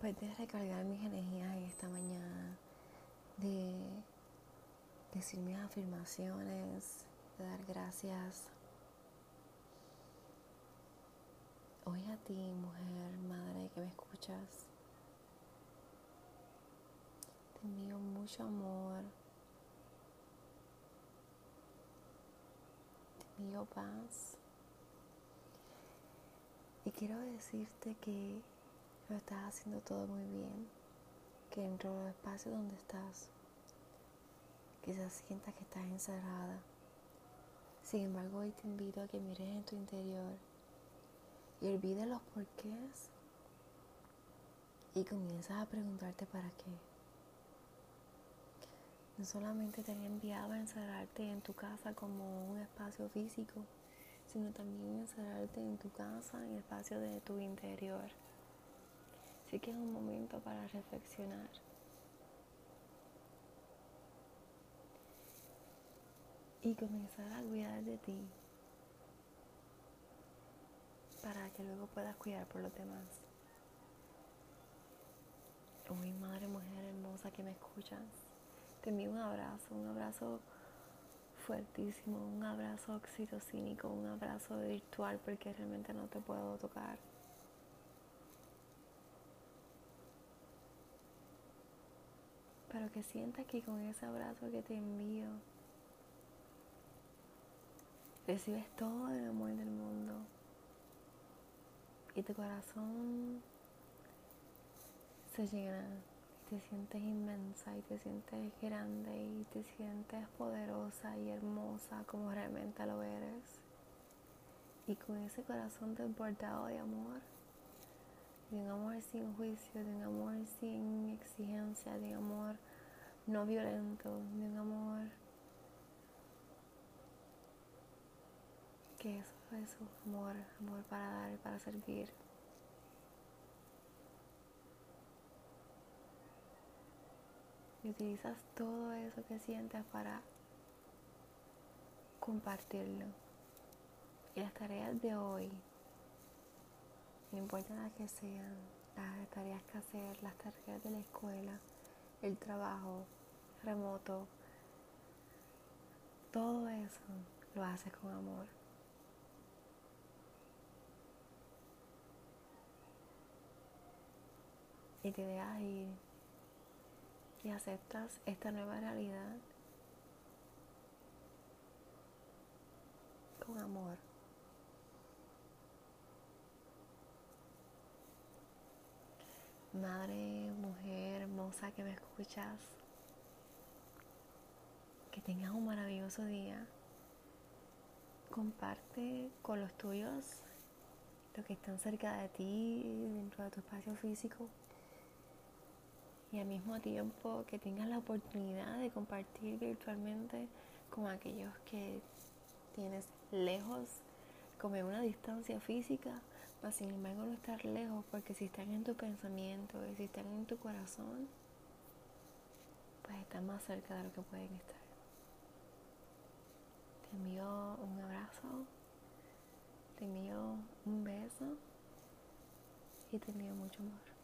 después de recargar mis energías en esta mañana, de decir mis afirmaciones, de dar gracias. Hoy a ti, mujer, madre que me escuchas, te envío mucho amor, te envío paz. Y quiero decirte que lo estás haciendo todo muy bien, que dentro del espacio donde estás, quizás sientas que estás encerrada. Sin embargo, hoy te invito a que mires en tu interior y olvides los porqués y comienzas a preguntarte para qué. No solamente te han enviado a encerrarte en tu casa como un espacio físico, sino también encerrarte en tu casa, en el espacio de tu interior. Así que es un momento para reflexionar. Y comenzar a cuidar de ti para que luego puedas cuidar por los demás. Hoy, madre, mujer hermosa que me escuchas, te envío un abrazo, un abrazo fuertísimo, un abrazo oxitocínico, un abrazo virtual porque realmente no te puedo tocar. Que sientas que con ese abrazo que te envío, recibes todo el amor del mundo. Y tu corazón se llena, y te sientes inmensa y te sientes grande y te sientes poderosa y hermosa como realmente lo eres. Y con ese corazón desbordado de amor, de un amor sin juicio, de un amor sin exigencia, de amor no violento, de un amor que eso es amor, amor para dar y para servir. Y utilizas todo eso que sientes para compartirlo. Y las tareas de hoy no importa las que sean, las tareas que hacer, las tareas de la escuela, el trabajo remoto, todo eso lo haces con amor. Y te dejas ir y aceptas esta nueva realidad con amor. madre, mujer hermosa que me escuchas, tengas un maravilloso día. Comparte con los tuyos, los que están cerca de ti, dentro de tu espacio físico. Y al mismo tiempo que tengas la oportunidad de compartir virtualmente con aquellos que tienes lejos, como en una distancia física, mas sin embargo no estar lejos, porque si están en tu pensamiento y si están en tu corazón, pues están más cerca de lo que pueden estar. Te envío un abrazo, te envío un beso y te envío mucho amor.